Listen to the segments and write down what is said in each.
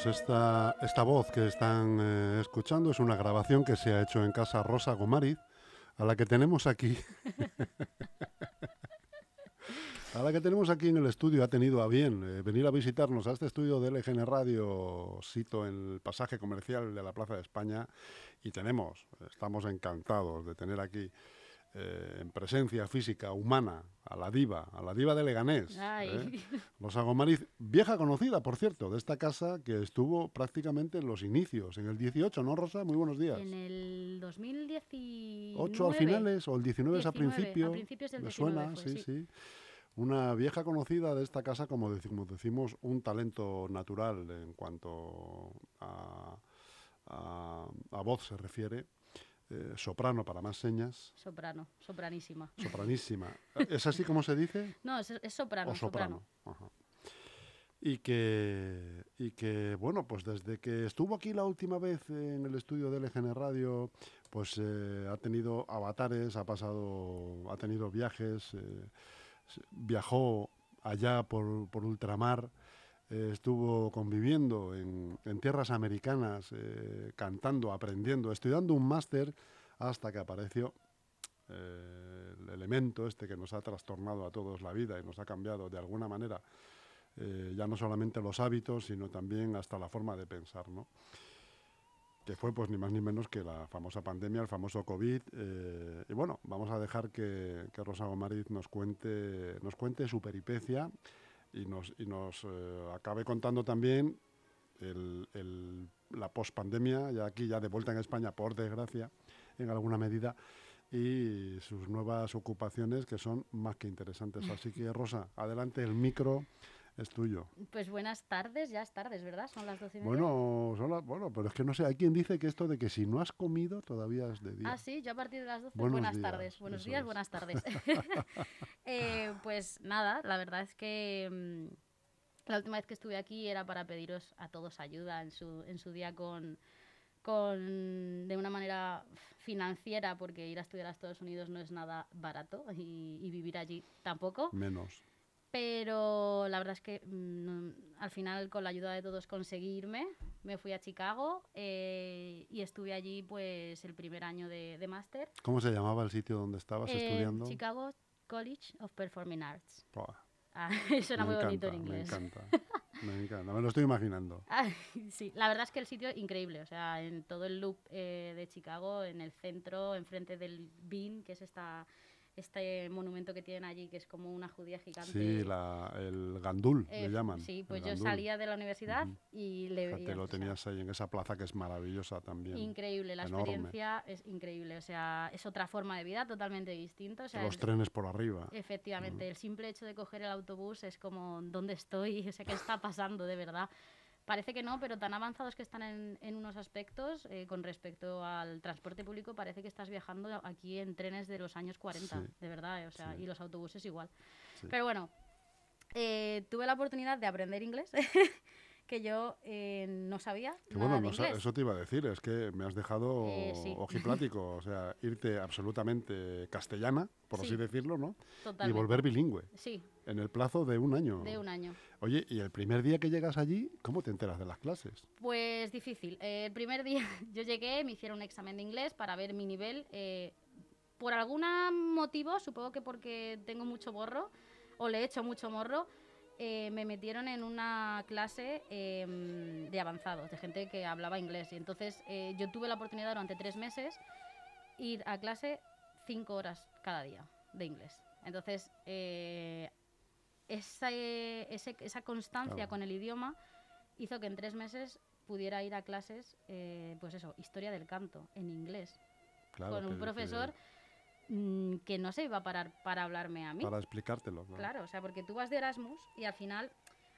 Pues esta, esta voz que están eh, escuchando es una grabación que se ha hecho en casa Rosa Gomariz, a la que tenemos aquí. a la que tenemos aquí en el estudio ha tenido a bien eh, venir a visitarnos a este estudio de LGN Radio, sito en el pasaje comercial de la Plaza de España, y tenemos, estamos encantados de tener aquí eh, en presencia física humana a la diva, a la diva de Leganés. ¿eh? Rosa Gomariz, vieja conocida, por cierto, de esta casa que estuvo prácticamente en los inicios, en el 18, ¿no, Rosa? Muy buenos días. En el 2018 8 al finales o el 19, a principio. A principios del me suena, sí, sí, Una vieja conocida de esta casa, como decimos, decimos un talento natural en cuanto a, a voz se refiere eh, soprano para más señas. Soprano, sopranísima. Sopranísima. ¿Es así como se dice? No, es, soprano. soprano. Y que, y que, bueno, pues desde que estuvo aquí la última vez en el estudio de LGN Radio, pues eh, ha tenido avatares, ha pasado, ha tenido viajes, eh, viajó allá por, por ultramar, eh, estuvo conviviendo en, tierras americanas, eh, cantando, aprendiendo, estudiando un máster hasta que apareció eh, el elemento este que nos ha trastornado a todos la vida y nos ha cambiado de alguna manera ya no solamente los hábitos, sino también hasta la forma de pensar, ¿no? que fue pues ni más ni menos que la famosa pandemia, el famoso COVID. y bueno, vamos a dejar que, Rosa Gomariz nos cuente, nos cuente su peripecia y nos, y nos eh, acabe contando también el, el, la pospandemia, ya aquí, ya de vuelta en España, por desgracia, en alguna medida, y sus nuevas ocupaciones que son más que interesantes. Así que, Rosa, adelante el micro es tuyo. Pues buenas tardes, ya es tardes, ¿verdad? Son las doce y media. Bueno, son bueno, pero es que no sé, hay quien dice que esto de que si no has comido todavía es de día. Ah, sí, yo a partir de las doce, buenas tardes. Buenos días, buenas tardes. Eh, pues nada, la verdad es que mm, la última vez que estuve aquí era para pediros a todos ayuda en su, en su día con con, de una manera financiera, porque ir a estudiar a Estados Unidos no es nada barato y, y vivir allí tampoco. Menos. Pero la verdad es que mm, al final, con la ayuda de todos, conseguí irme. Me fui a Chicago eh, y estuve allí pues el primer año de, máster. ¿Cómo se llamaba el sitio donde estabas eh, estudiando? Chicago College of Performing Arts. Ah, suena muy bonito en inglés. Me encanta. Me encanta, me lo estoy imaginando. sí, la verdad es que el sitio es increíble, o sea, en todo el loop eh, de Chicago, en el centro, enfrente del Bean, que es esta este monumento que tienen allí, que es como una judía gigante. Sí, el Gandul, le eh, llaman. Sí, pues yo salía de la universidad y le veía. Te lo tenías ahí en esa plaza que es maravillosa también. Increíble, la experiencia es increíble, o sea, es otra forma de vida totalmente distinta. O sea, Los trenes por arriba. Efectivamente, el simple hecho de coger el autobús es como, ¿dónde estoy? O sea, ¿qué está pasando de verdad? Parece que no, pero tan avanzados que están en, unos aspectos eh, con respecto al transporte público, parece que estás viajando aquí en trenes de los años 40, de verdad, eh, o sea, y los autobuses igual. Pero bueno, eh, tuve la oportunidad de aprender inglés. que yo eh, no sabía. bueno, eso te iba a decir, es que me has dejado eh, ojiplático, o sea, irte absolutamente castellana, por así decirlo, ¿no? Y volver bilingüe. Sí. En el plazo de un año. De un año. Oye, ¿y el primer día que llegas allí, cómo te enteras de las clases? Pues difícil. Eh, el primer día yo llegué, me hicieron un examen de inglés para ver mi nivel. por algún motivo, supongo que porque tengo mucho borro, o le he hecho mucho morro, eh, me metieron en una clase em, de avanzados, de gente que hablaba inglés. Y entonces eh, yo tuve la oportunidad durante tres meses ir a clase cinco horas cada día de inglés. Entonces, eh, esa, esa constancia con el idioma hizo que en tres meses pudiera ir a clases, pues eso, historia del canto en inglés. con un profesor... Mm, que no se iba a parar para hablarme a mí. Para explicártelo. Claro, o sea, porque tú vas de Erasmus y al final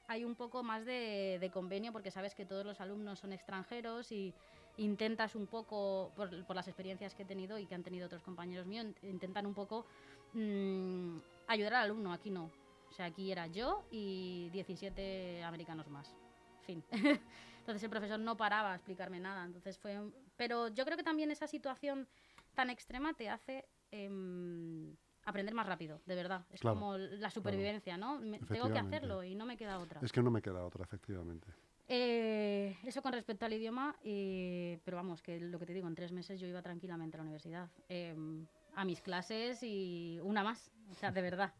hay un poco más de, convenio porque sabes que todos los alumnos son extranjeros y intentas un poco, por, las experiencias que he tenido y que han tenido otros compañeros míos, intentan un poco mm, ayudar al alumno. Aquí no. O sea, aquí era yo y 17 americanos más. Fin. Entonces el profesor no paraba a explicarme nada. Entonces fue. Pero yo creo que también esa situación tan extrema te hace Em, aprender más rápido, de verdad. Es como la supervivencia, ¿no? tengo que hacerlo y no me queda otra. Es que no me queda otra, efectivamente. Eh, eso con respecto al idioma, eh, pero vamos, que lo que te digo, en tres meses yo iba tranquilamente a la universidad, em, a mis clases y una más, o sea, de verdad.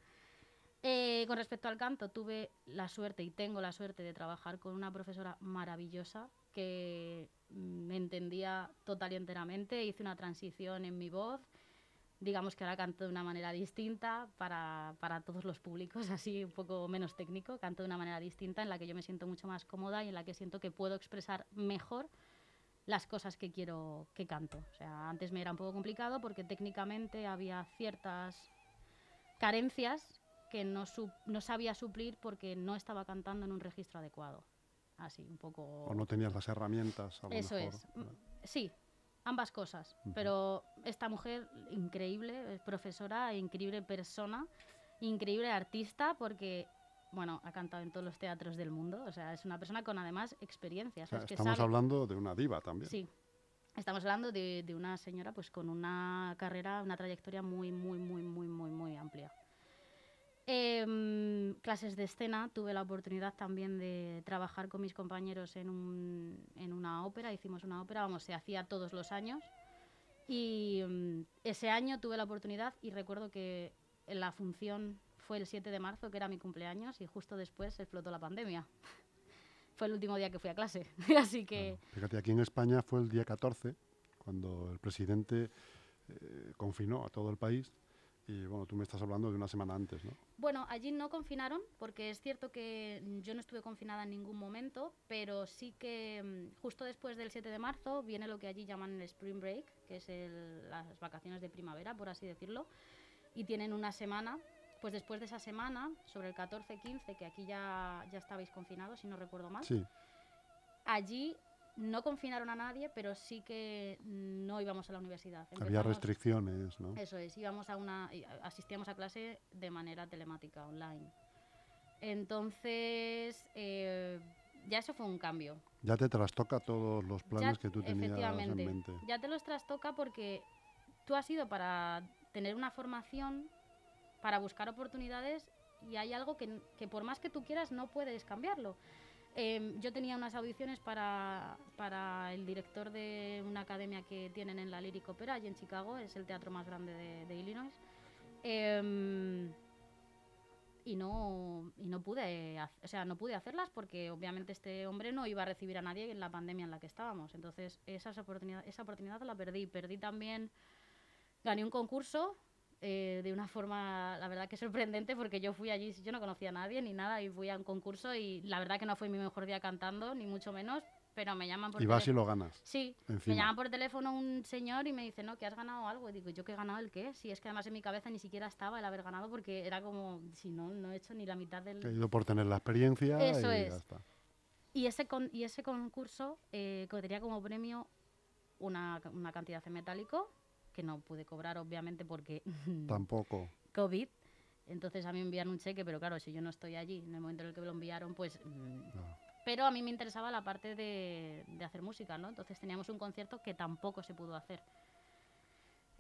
Eh, con respecto al canto, tuve la suerte y tengo la suerte de trabajar con una profesora maravillosa que me entendía total y enteramente, hice una transición en mi voz, digamos que ahora canto de una manera distinta para, para, todos los públicos, así un poco menos técnico, canto de una manera distinta en la que yo me siento mucho más cómoda y en la que siento que puedo expresar mejor las cosas que quiero que canto. O sea, antes me era un poco complicado porque técnicamente había ciertas carencias que no, no sabía suplir porque no estaba cantando en un registro adecuado. Así, un poco... O no tenías las herramientas. A lo Eso mejor. es. Sí, ambas cosas. Pero esta mujer, increíble, es profesora, increíble persona, increíble artista, porque, bueno, ha cantado en todos los teatros del mundo. O sea, es una persona con además experiencia. O sea, que estamos sabe- hablando de una diva también. Sí. Estamos hablando de, de una señora pues con una carrera, una trayectoria muy, muy, muy, muy, muy, muy amplia. Em, clases de escena, tuve la oportunidad también de trabajar con mis compañeros en, un- en una ópera, hicimos una ópera, vamos, se hacía todos los años. Y mm, ese año tuve la oportunidad y recuerdo que la función fue el 7 de marzo, que era mi cumpleaños, y justo después explotó la pandemia. fue el último día que fui a clase, así que... Fíjate, aquí en España fue el día 14, cuando el presidente eh, confinó a todo el país. Y bueno, tú me estás hablando de una semana antes, ¿no? Bueno, allí no confinaron, porque es cierto que yo no estuve confinada en ningún momento, pero sí que mm, justo después del 7 de marzo viene lo que allí llaman el Spring Break, que es el- las vacaciones de primavera, por así decirlo, y tienen una semana. Pues después de esa semana, sobre el 14-15, que aquí ya, ya estabais confinados, si no recuerdo mal, Sí, allí no confinaron a nadie, pero sí que no íbamos a la universidad. había restricciones, ¿no? eso es, íbamos a una, asistíamos a clase de manera telemática, online. Entonces, eh, ya eso fue un cambio. Ya te trastoca todos los planes Ya- que tú tenías en efectivamente, mente. Ya te los trastoca porque tú has ido para tener una formación, para buscar oportunidades y hay algo que, que por más que tú quieras no puedes cambiarlo. Em, yo tenía unas audiciones para, para el director de una academia que tienen en la Lyric Opera, allí en Chicago, es el teatro más grande de, de Illinois. Em, y no, y no pude, o sea, no pude hacerlas porque obviamente este hombre no iba a recibir a nadie en la pandemia en la que estábamos. Entonces, esas oportunidad, esa oportunidad la perdí. Perdí también, gané un concurso eh, de una forma, la verdad que sorprendente, porque yo fui allí, yo no conocía a nadie ni nada, y fui a un concurso y la verdad que no fue mi mejor día cantando, ni mucho menos, pero me llaman por Y vas y lo ganas. Sí, Encima. me llama por teléfono un señor y me dice, no, que has ganado algo. Y digo, ¿yo qué he ganado el qué? Si es que además en mi cabeza ni siquiera estaba el haber ganado porque era como, si no, no he hecho ni la mitad del... He ido por tener la experiencia Eso y es. ya está. Y ese, con, y ese concurso eh, que tenía como premio una, una cantidad en metálico, que no pude cobrar obviamente porque Tampoco. COVID. Entonces a mí me envían un cheque, pero claro, si yo no estoy allí, en el momento en el que me lo enviaron, pues... mm, no. Pero a mí me interesaba la parte de, de hacer música, ¿no? Entonces teníamos un concierto que tampoco se pudo hacer.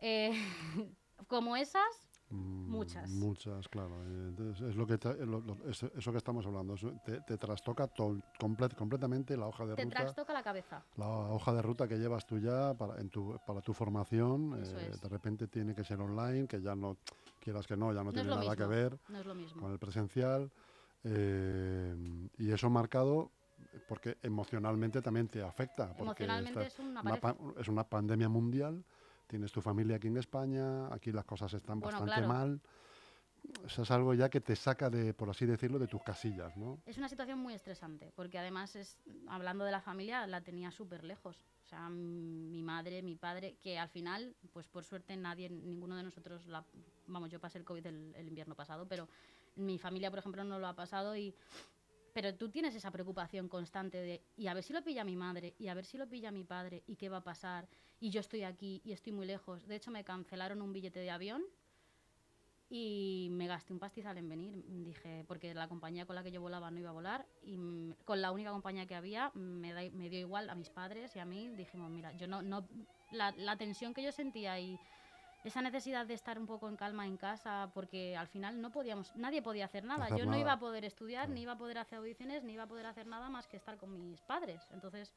Eh, como esas, Muchas. Muchas, claro. Eh, Entonces, es lo que lo- lo- eso, que estamos hablando. te, te trastoca to- comple- completamente la hoja de te ruta. trastoca la cabeza. La hoja de ruta que llevas tú ya para, en tu, para tu formación, eh, de repente tiene que ser online, que ya no, quieras que no, ya no, tiene nada que ver No es lo mismo. con el presencial. eh, y eso marcado porque emocionalmente también te afecta. Porque Emocionalmente es una es una pandemia mundial, tienes tu familia aquí en España, aquí las cosas están Bueno, bastante claro. mal. Eso es algo ya que te saca de, por así decirlo, de tus casillas, ¿no? Es una situación muy estresante, porque además, es, hablando de la familia, la tenía súper lejos. O sea, mi madre, mi padre, que al final, pues por suerte nadie, ninguno de nosotros, la, vamos, yo pasé el COVID el, el invierno pasado, pero mi familia, por ejemplo, no lo ha pasado y... Pero tú tienes esa preocupación constante de, y a ver si lo pilla mi madre, y a ver si lo pilla mi padre, y qué va a pasar, y yo estoy aquí, y estoy muy lejos. De hecho, me cancelaron un billete de avión y me gasté un pastizal en venir. Dije, porque la compañía con la que yo volaba no iba a volar y con la única compañía que había me, da- me dio igual a mis padres y a mí. Dijimos, mira, yo no, no la, la tensión que yo sentía y esa necesidad de estar un poco en calma en casa, porque al final no podíamos, nadie podía hacer nada. Hacer Yo no iba a poder estudiar, ni iba a poder hacer audiciones, ni iba a poder hacer nada más que estar con mis padres. Entonces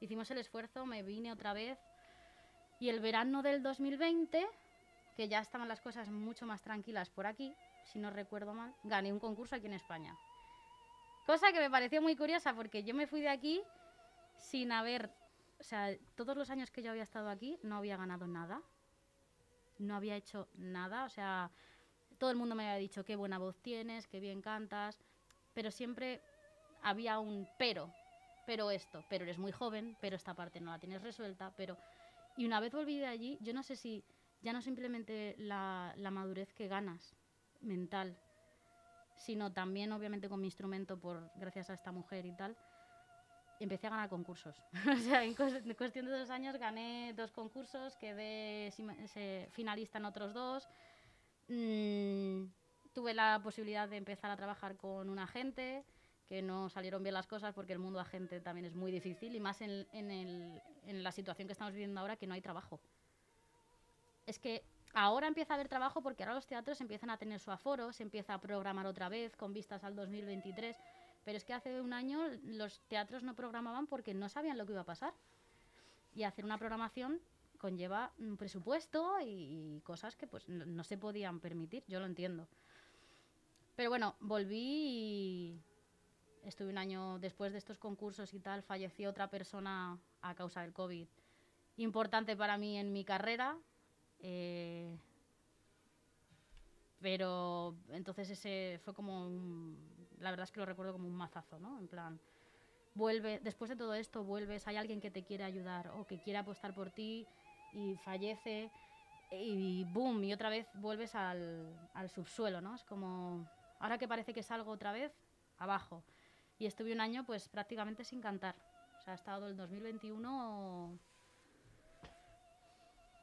hicimos el esfuerzo, me vine otra vez. Y el verano del 2020, que ya estaban las cosas mucho más tranquilas por aquí, si no recuerdo mal, gané un concurso aquí en España. Cosa que me pareció muy curiosa porque yo me fui de aquí sin haber, o sea, todos los años que yo había estado aquí no había ganado nada, no había hecho nada, o sea, todo el mundo me había dicho qué buena voz tienes, qué bien cantas, pero siempre había un pero, pero esto, pero eres muy joven, pero esta parte no la tienes resuelta, pero... Y una vez volví de allí, yo no sé si ya no simplemente la, la madurez que ganas mental, sino también obviamente con mi instrumento por gracias a esta mujer y tal, empecé a ganar concursos. o sea, en, cues- en cuestión de dos años gané dos concursos, quedé finalista en otros dos. Mm, tuve la posibilidad de empezar a trabajar con un agente, que no salieron bien las cosas porque el mundo agente también es muy difícil y más en, en el- en la situación que estamos viviendo ahora que no hay trabajo. Es que ahora empieza a haber trabajo porque ahora los teatros empiezan a tener su aforo, se empieza a programar otra vez con vistas al 2023, pero es que hace un año los teatros no programaban porque no sabían lo que iba a pasar. Y hacer una programación conlleva un presupuesto y, cosas que pues no, no se podían permitir, yo lo entiendo. Pero bueno, volví y estuve un año después de estos concursos y tal, falleció otra persona a causa del COVID. Importante para mí en mi carrera. eh, pero entonces ese fue como un, la verdad es que lo recuerdo como un mazazo, ¿no? En plan, vuelve, después de todo esto vuelves, hay alguien que te quiere ayudar o que quiere apostar por ti y fallece y boom, y otra vez vuelves al, al subsuelo, ¿no? Es como, ahora que parece que salgo otra vez, abajo. Y estuve un año pues prácticamente sin cantar. O sea, ha estado el 2021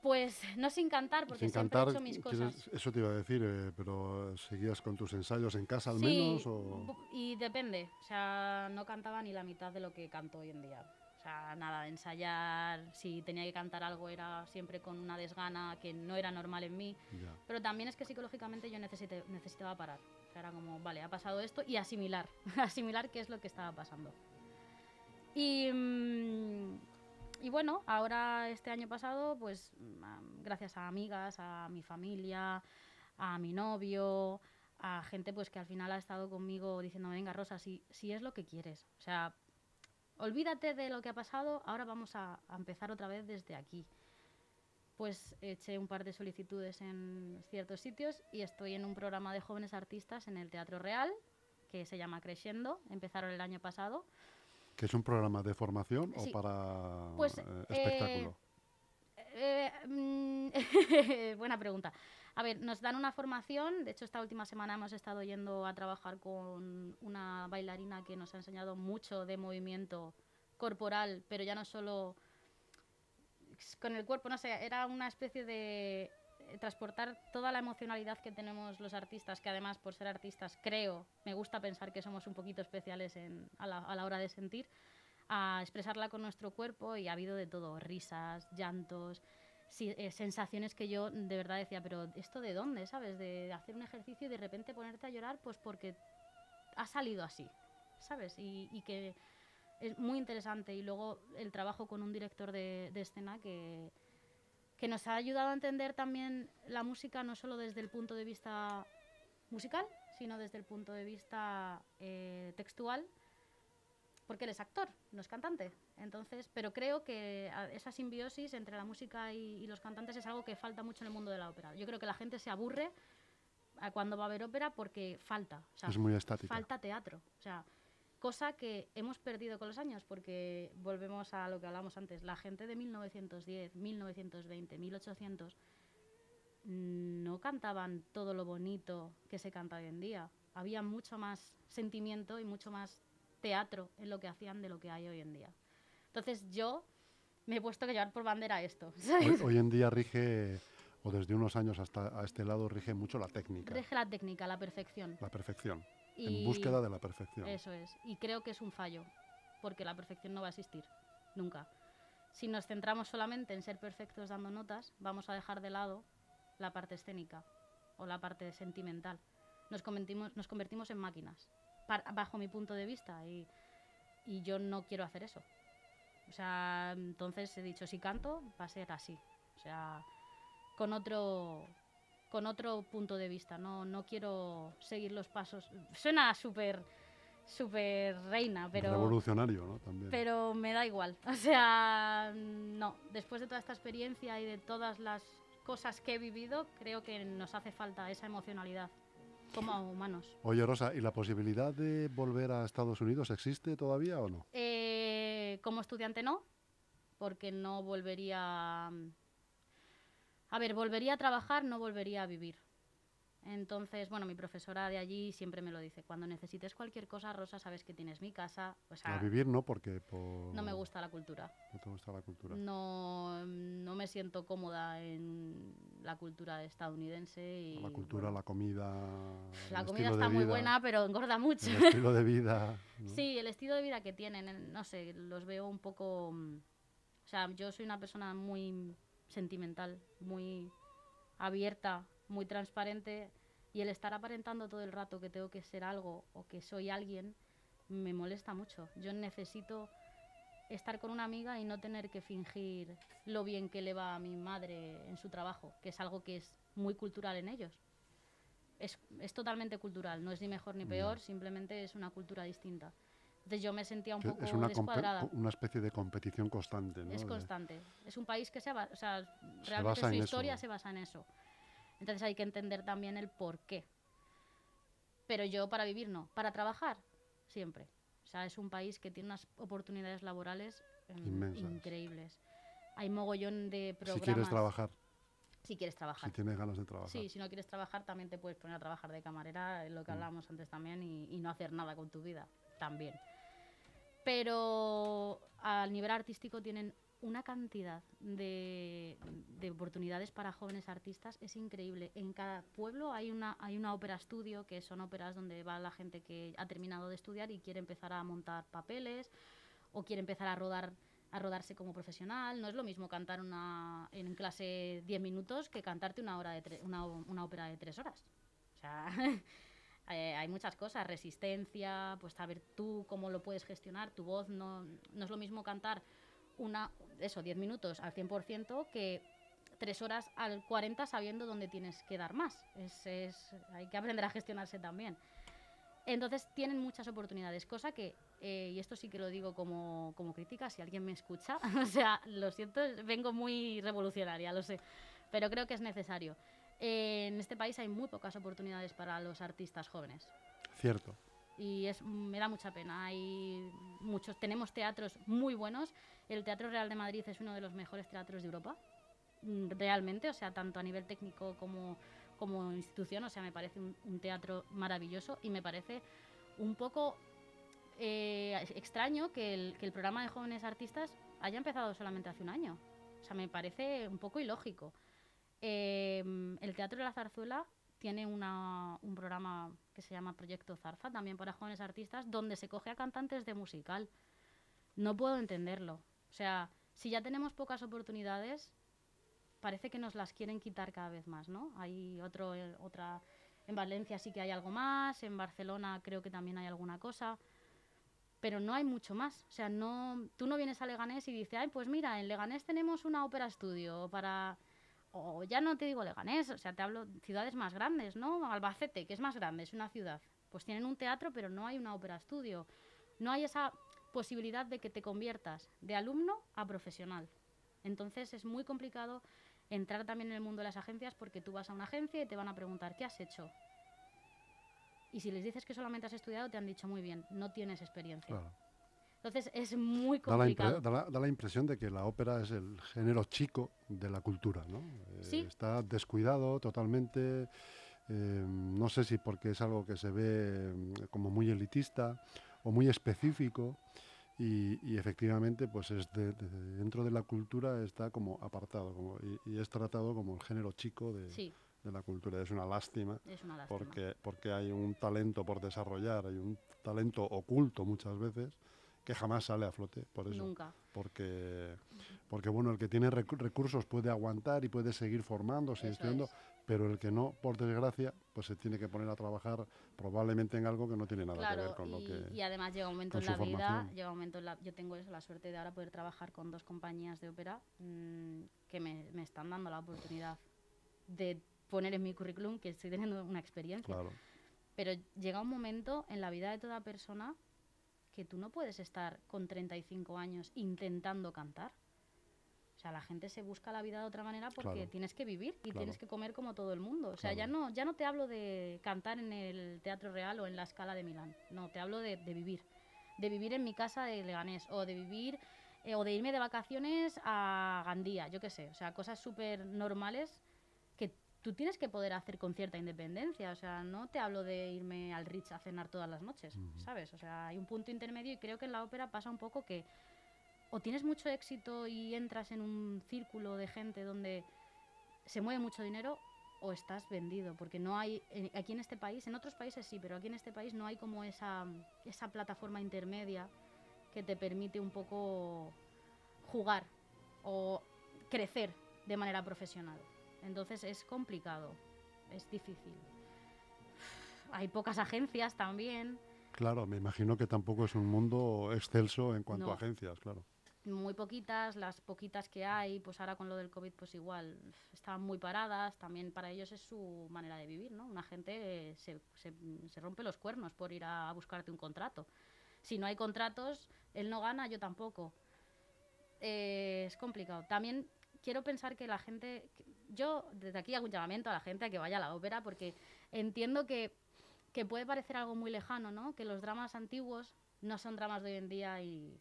pues no sin cantar, porque Sin siempre cantar, he hecho mis cosas. eso te iba a decir, eh, pero ¿seguías con tus ensayos en casa al Sí, menos? O... y depende. O sea, no cantaba ni la mitad de lo que canto hoy en día. O sea, nada, ensayar. Si tenía que cantar algo era siempre con una desgana que no era normal en mí. Ya. Pero también es que psicológicamente yo necesité- necesitaba parar. O sea, era como, vale, ha pasado esto y asimilar. asimilar qué es lo que estaba pasando. Y, mm, y bueno, ahora este año pasado, pues mm, gracias a amigas, a mi familia, a mi novio, a gente pues que al final ha estado conmigo diciendo, venga Rosa, si, si es lo que quieres. O sea, olvídate de lo que ha pasado, ahora vamos a, a empezar otra vez desde aquí. Pues eché un par de solicitudes en ciertos sitios y estoy en un programa de jóvenes artistas en el Teatro Real, que se llama Crescendo, empezaron el año pasado. ¿Que es un programa de formación Sí. o para Pues, eh, eh, espectáculo? Eh, mm, buena pregunta. A ver, nos dan una formación. De hecho, esta última semana hemos estado yendo a trabajar con una bailarina que nos ha enseñado mucho de movimiento corporal, pero ya no solo con el cuerpo, no sé, era una especie de transportar toda la emocionalidad que tenemos los artistas, que además por ser artistas creo, me gusta pensar que somos un poquito especiales en- a, la, a la hora de sentir, a expresarla con nuestro cuerpo y ha habido de todo, risas, llantos, eh, sensaciones que yo de verdad decía, pero ¿esto de dónde? ¿Sabes? De hacer un ejercicio y de repente ponerte a llorar pues porque ha salido así, ¿sabes? Y, y que es muy interesante. Y luego el trabajo con un director de escena que, que nos ha ayudado a entender también la música no solo desde el punto de vista musical, sino desde el punto de vista eh, textual, porque él es actor, no es cantante. Entonces, pero creo que esa simbiosis entre la música y, y los cantantes es algo que falta mucho en el mundo de la ópera. Yo creo que la gente se aburre cuando va a ver ópera porque falta. O sea, es muy estática. falta teatro. O sea, cosa que hemos perdido con los años, porque volvemos a lo que hablamos antes. La gente de 1910, 1920, 1800 mm, no cantaban todo lo bonito que se canta hoy en día. Había mucho más sentimiento y mucho más teatro en lo que hacían de lo que hay hoy en día. Entonces yo me he puesto que llevar por bandera esto. Hoy, hoy en día rige, o desde unos años hasta a este lado, rige mucho la técnica, Rige la técnica, la perfección. la perfección. Y En búsqueda de la perfección. Eso es. Y creo que es un fallo, porque la perfección no va a existir, nunca. Si nos centramos solamente en ser perfectos dando notas, vamos a dejar de lado la parte escénica o la parte sentimental. Nos convertimos, nos convertimos en máquinas, bajo mi punto de vista, y, y yo no quiero hacer eso. O sea, entonces he dicho, si canto, va a ser así. O sea, con otro, con otro punto de vista. No, no quiero seguir los pasos. Suena súper súper reina, pero... Revolucionario, ¿no? También. Pero me da igual. O sea, no. Después de toda esta experiencia y de todas las cosas que he vivido, creo que nos hace falta esa emocionalidad como humanos. Oye, Rosa, ¿y la posibilidad de volver a Estados Unidos existe todavía o no? Eh, como estudiante no, porque no volvería... A ver, volvería a trabajar, no volvería a vivir. Entonces, bueno, mi profesora de allí siempre me lo dice. Cuando necesites cualquier cosa, Rosa, sabes que tienes mi casa. a vivir no, porque no me gusta la cultura. No te gusta la cultura. No, no me siento cómoda en la cultura estadounidense. Y, la cultura, la comida. La comida está muy buena, pero engorda mucho. El estilo de vida. Sí, el estilo de vida que tienen, no sé, los veo un poco. O sea, yo soy una persona muy sentimental, muy abierta muy transparente y el estar aparentando todo el rato que tengo que ser algo o que soy alguien me molesta mucho. Yo necesito estar con una amiga y no tener que fingir lo bien que le va a mi madre en su trabajo, que es algo que es muy cultural en ellos. Es, es totalmente cultural, no es ni mejor ni peor, simplemente es una cultura distinta. Entonces yo me sentía un poco es una descuadrada. una especie de competición constante, ¿no? Es constante. Es un país que se, o sea, realmente su historia se basa en eso. Entonces hay que entender también el por qué. Pero yo para vivir no, para trabajar siempre. O sea, es un país que tiene unas oportunidades laborales em, increíbles. Hay mogollón de programas. Si quieres trabajar. Si quieres trabajar. Si tienes ganas de trabajar. Sí, si no quieres trabajar también te puedes poner a trabajar de camarera, lo que mm. hablábamos antes también, y, y no hacer nada con tu vida también. Pero a nivel artístico tienen una cantidad de, oportunidades para jóvenes artistas es increíble. En cada pueblo hay una, hay una ópera estudio, que son óperas donde va la gente que ha terminado de estudiar y quiere empezar a montar papeles o quiere empezar a rodar a rodarse como profesional. No es lo mismo cantar una, en clase 10 minutos que cantarte una, hora de una, una ópera de 3 horas. O sea, eh, hay muchas cosas, resistencia, pues saber tú cómo lo puedes gestionar, tu voz. No, no es lo mismo cantar una, eso, 10 minutos al 100% que 3 horas al 40 sabiendo dónde tienes que dar más. Es, hay que aprender a gestionarse también. Entonces tienen muchas oportunidades, cosa que, eh, y esto sí que lo digo como, como crítica, si alguien me escucha, o sea, lo siento, vengo muy revolucionaria, lo sé, pero creo que es necesario. Eh, en este país hay muy pocas oportunidades para los artistas jóvenes. Cierto y es, me da mucha pena. Hay muchos, tenemos teatros muy buenos. El Teatro Real de Madrid es uno de los mejores teatros de Europa, mm, realmente, o sea, tanto a nivel técnico como, como institución, o sea, me parece un, teatro maravilloso y me parece un poco eh, extraño que el, que el programa de jóvenes artistas haya empezado solamente hace un año. O sea, me parece un poco ilógico. Eh, el Teatro de la Zarzuela tiene una, un programa que se llama Proyecto Zarza, también para jóvenes artistas, donde se coge a cantantes de musical. No puedo entenderlo. O sea, si ya tenemos pocas oportunidades, parece que nos las quieren quitar cada vez más, ¿no? Hay otro, eh, otra... En Valencia sí que hay algo más, en Barcelona creo que también hay alguna cosa, pero no hay mucho más. O sea, no, tú no vienes a Leganés y dices, ay, pues mira, en Leganés tenemos una ópera estudio para o ya no te digo Leganés, o sea, te hablo de ciudades más grandes, ¿no? Albacete, que es más grande, es una ciudad. Pues tienen un teatro, pero no hay una ópera estudio. No hay esa posibilidad de que te conviertas de alumno a profesional. Entonces es muy complicado entrar también en el mundo de las agencias porque tú vas a una agencia y te van a preguntar, ¿qué has hecho? Y si les dices que solamente has estudiado, te han dicho muy bien, no tienes experiencia. Entonces es muy complicado. Da la, impresión de que la ópera es el género chico de la cultura, ¿no? ¿Sí? Eh, está descuidado totalmente. Eh, no sé si porque es algo que se ve mm, como muy elitista o muy específico. Y, efectivamente, pues es dentro de la cultura está como apartado como, y, es tratado como el género chico de, de la cultura. Es una lástima, es una lástima. Porque, porque hay un talento por desarrollar, hay un talento oculto muchas veces que jamás sale a flote, por eso. Nunca. Porque, porque bueno, el que tiene recu- recursos puede aguantar y puede seguir formándose y estudiando, es. pero el que no, por desgracia, pues se tiene que poner a trabajar probablemente en algo que no tiene nada que ver con lo que... y además llega un momento en la vida, llega un momento en la, yo tengo eso, la suerte de ahora poder trabajar con dos compañías de ópera mm, que me, me están dando la oportunidad de poner en mi currículum que estoy teniendo una experiencia. Claro, Pero llega un momento en la vida de toda persona que tú no puedes estar con 35 años intentando cantar. O sea, la gente se busca la vida de otra manera porque Claro. tienes que vivir y Claro. tienes que comer como todo el mundo. O sea, ya no, ya no te hablo de cantar en el Teatro Real o en la Escala de Milán. No, te hablo de, de vivir. De vivir en mi casa de Leganés o de vivir eh, o de irme de vacaciones a Gandía, yo qué sé. O sea, cosas súper normales tú tienes que poder hacer con cierta independencia. O sea, no te hablo de irme al Ritz a cenar todas las noches, ¿sabes? O sea, hay un punto intermedio y creo que en la ópera pasa un poco que o tienes mucho éxito y entras en un círculo de gente donde se mueve mucho dinero o estás vendido, porque no hay, en- aquí en este país, en otros países sí, pero aquí en este país no hay como esa, esa plataforma intermedia que te permite un poco jugar o crecer de manera profesional. Entonces es complicado, es difícil. Hay pocas agencias también, claro, me imagino que tampoco es un mundo excelso en cuanto No. a agencias, claro. muy poquitas, las poquitas que hay, pues ahora con lo del COVID pues igual estaban muy paradas, también para ellos es su manera de vivir, ¿no? Una gente se, se- se rompe los cuernos por ir a buscarte un contrato. Si no hay contratos, él no gana, yo tampoco. Eh, es complicado. También quiero pensar que la gente, yo desde aquí hago un llamamiento a la gente a que vaya a la ópera porque entiendo que, que puede parecer algo muy lejano, ¿no? Que los dramas antiguos no son dramas de hoy en día y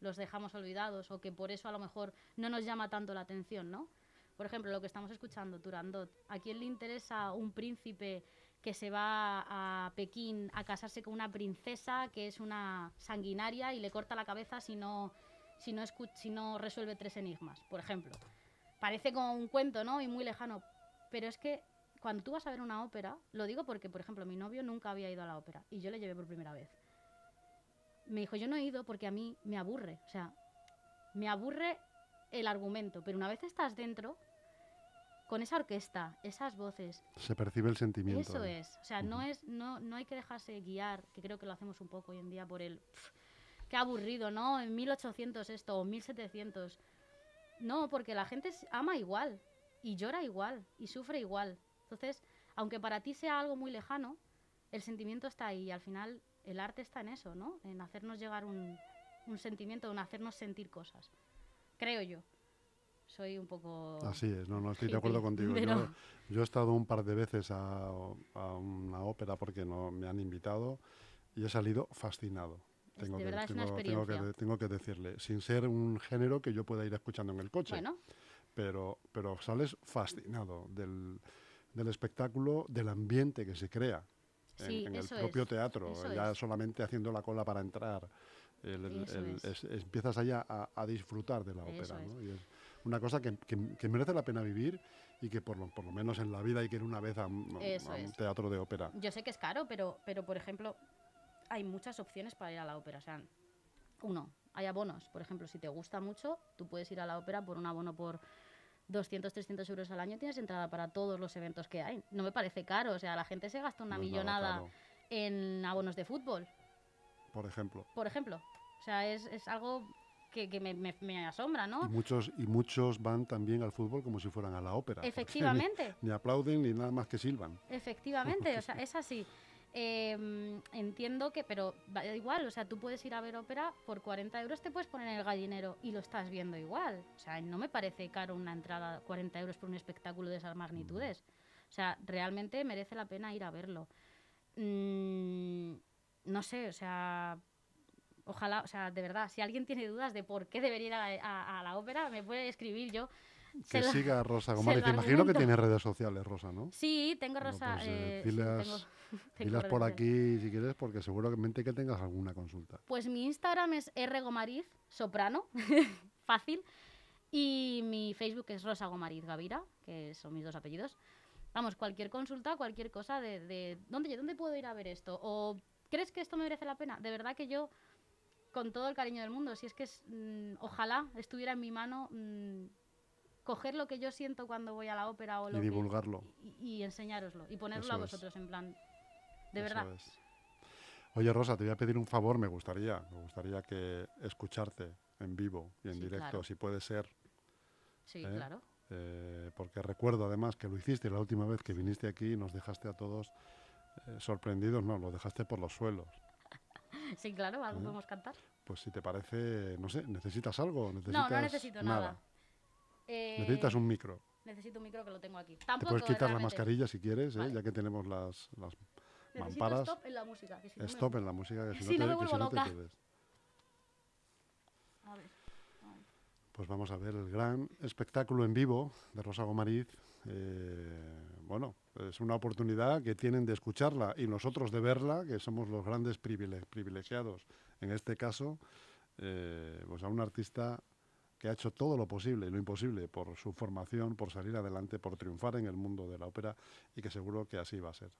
los dejamos olvidados o que por eso a lo mejor no nos llama tanto la atención, ¿no? Por ejemplo, lo que estamos escuchando, Turandot. ¿A quién le interesa un príncipe que se va a Pekín a casarse con una princesa que es una sanguinaria y le corta la cabeza si no, si no, si no resuelve tres enigmas, por ejemplo? Parece como un cuento, ¿no? Y muy lejano. Pero es que cuando tú vas a ver una ópera, lo digo porque, por ejemplo, mi novio nunca había ido a la ópera y yo le llevé por primera vez me dijo, yo no he ido porque a mí me aburre. O sea, me aburre el argumento, pero una vez estás dentro, con esa orquesta, esas voces, Se percibe el sentimiento. eso ¿eh? es. O sea, no, es, no, no hay que dejarse guiar, que creo que lo hacemos un poco hoy en día por el... "Pf, qué aburrido, ¿no? En 1800 esto, o 1700. No, porque la gente ama igual, y llora igual, y sufre igual. Entonces, aunque para ti sea algo muy lejano, el sentimiento está ahí, y al final el arte está en eso, ¿no? En hacernos llegar un, un sentimiento, en hacernos sentir cosas. Creo yo. Soy un poco... Así es, no, no estoy de acuerdo contigo. pero- Yo, yo he estado un par de veces a, a una ópera porque no me han invitado y he salido fascinado. Tengo de que, verdad es una tengo- tengo que, tengo que decirle, sin ser un género que yo pueda ir escuchando en el coche, Bueno, pero, pero sales fascinado del, del espectáculo, del ambiente que se crea en, Sí, en el propio es, teatro, ya es. solamente haciendo la cola para entrar. el- el- es. empiezas allá a, a disfrutar de la ópera. ¿no? Y es una cosa que, que- que merece la pena vivir y que por lo, por lo menos en la vida hay que ir una vez a, un- a Eso un teatro de ópera. Yo sé que es caro, pero, pero por ejemplo, hay muchas opciones para ir a la ópera. O sea, uno, hay abonos. Por ejemplo, si te gusta mucho, tú puedes ir a la ópera por un abono por 200, 300 euros al año. Tienes entrada para todos los eventos que hay. No me parece caro. O sea, la gente se gasta una No millonada en abonos de fútbol, por ejemplo. por ejemplo. O sea, es, es algo que, que me, me- me asombra, Y ¿no? muchos, y muchos van también al fútbol como si fueran a la ópera. Efectivamente. Ni, ni aplauden ni nada más que silban. Efectivamente, o sea, es así. Eh, entiendo que, pero da igual, o sea, tú puedes ir a ver ópera por 40 euros, te puedes poner el gallinero y lo estás viendo igual. O sea, no me parece caro una entrada 40 euros por un espectáculo de esas magnitudes. O sea, realmente merece la pena ir a verlo. Mm, no sé, o sea, ojalá, o sea, de verdad, si alguien tiene dudas de por qué debería ir a, a- a la ópera, me puede escribir yo. Que siga Rosa lo Te imagino que argumento. tiene redes sociales, Rosa, ¿no? Sí, tengo Bueno, rosa. pues, eh, eh, sí, dilas- tengo- tengo Dilas por aquí si quieres, porque seguramente que tengas alguna consulta. Pues mi Instagram es rgomariz, soprano, fácil. Y mi Facebook es Rosa Gomariz Gavira, que son mis dos apellidos. Vamos, cualquier consulta, cualquier cosa de, de ¿dónde, ¿dónde puedo ir a ver esto? ¿O crees que esto me merece la pena? De verdad que yo con todo el cariño del mundo. Si es que es, mm, ojalá estuviera en mi mano mm, coger lo que yo siento cuando voy a la ópera o lo y que- divulgarlo. y, y enseñároslo y ponerlo Eso a es. vosotros en plan de Eso verdad. es. Oye, Rosa, te voy a pedir un favor, me gustaría, me gustaría que escucharte en vivo y en Sí, directo, claro. si puede ser, Sí, ¿Eh? claro. eh, porque recuerdo además que lo hiciste la última vez que viniste aquí y nos dejaste a todos eh, sorprendidos, no, lo dejaste por los suelos. Sí, claro, algo ¿Eh? podemos cantar. Pues si te parece, no sé, ¿necesitas algo? No, ¿Necesitas no necesito nada. Eh, Necesitas un micro. Necesito un micro que lo tengo aquí. Te puedes quitar la realmente. mascarilla si quieres, ¿eh? Vale. ya que tenemos las, las Necesito mamparas. stop en la música. Que si no me- Stop en la música, que si, Si no te, que si vuelvo no te loca. quedes. A ver. Pues vamos a ver el gran espectáculo en vivo de Rosa Gomariz. Eh, bueno, es una oportunidad que tienen de escucharla y nosotros de verla, que somos los grandes privile- privilegiados. En este caso, eh, pues a un artista que ha hecho todo lo posible y lo imposible por su formación, por salir adelante, por triunfar en el mundo de la ópera y que seguro que así va a ser.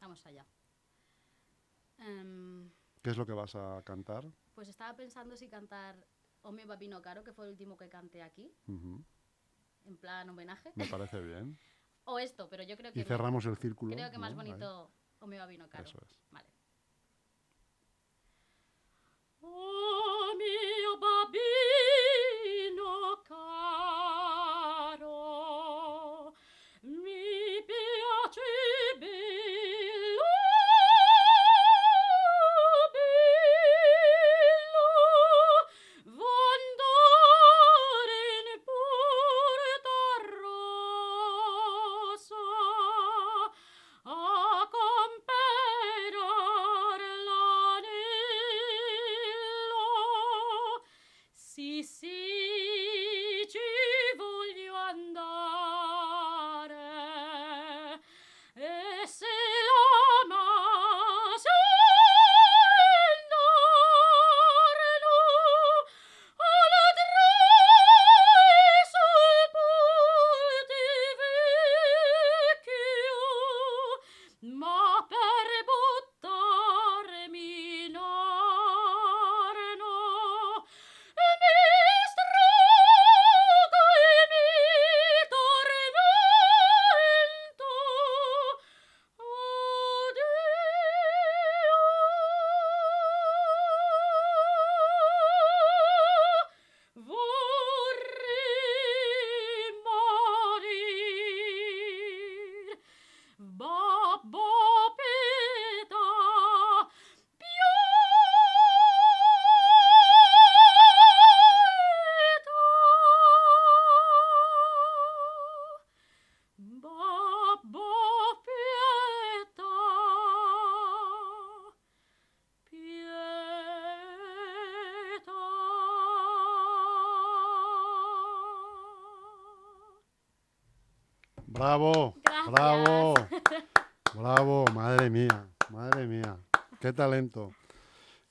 Vamos allá. Em, ¿Qué es lo que vas a cantar? pues estaba pensando si cantar O mio babino caro, que fue el último que canté aquí, en plan homenaje. Me parece bien. o esto, pero yo creo que, Y cerramos el círculo. creo que más bonito O mio babino caro. Eso es. Vale. Oh mio babino caro,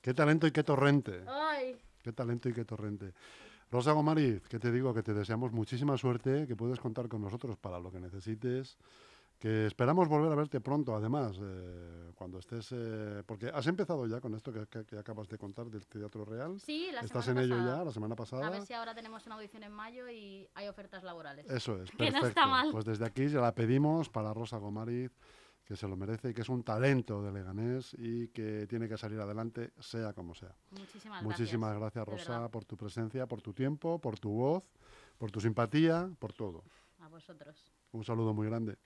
qué talento y qué torrente, Ay, qué talento y qué torrente. Rosa Gomariz, que te digo que te deseamos muchísima suerte, que puedes contar con nosotros para lo que necesites, que esperamos volver a verte pronto, además, eh, cuando estés, eh, porque has empezado ya con esto que, que- que acabas de contar del Teatro Real. sí, la Estás en semana ello pasada. ya, la semana A pasada. ver si ahora tenemos una audición en mayo y hay ofertas laborales. Eso es, Que no perfecto. está mal. Pues desde aquí se la pedimos para Rosa Gomariz, que se lo merece y que es un talento de Leganés y que tiene que salir adelante, sea como sea. Muchísimas, Muchísimas gracias, Rosa, por tu presencia, por tu tiempo, por tu voz, por tu simpatía, por todo. A vosotros. Un saludo muy grande.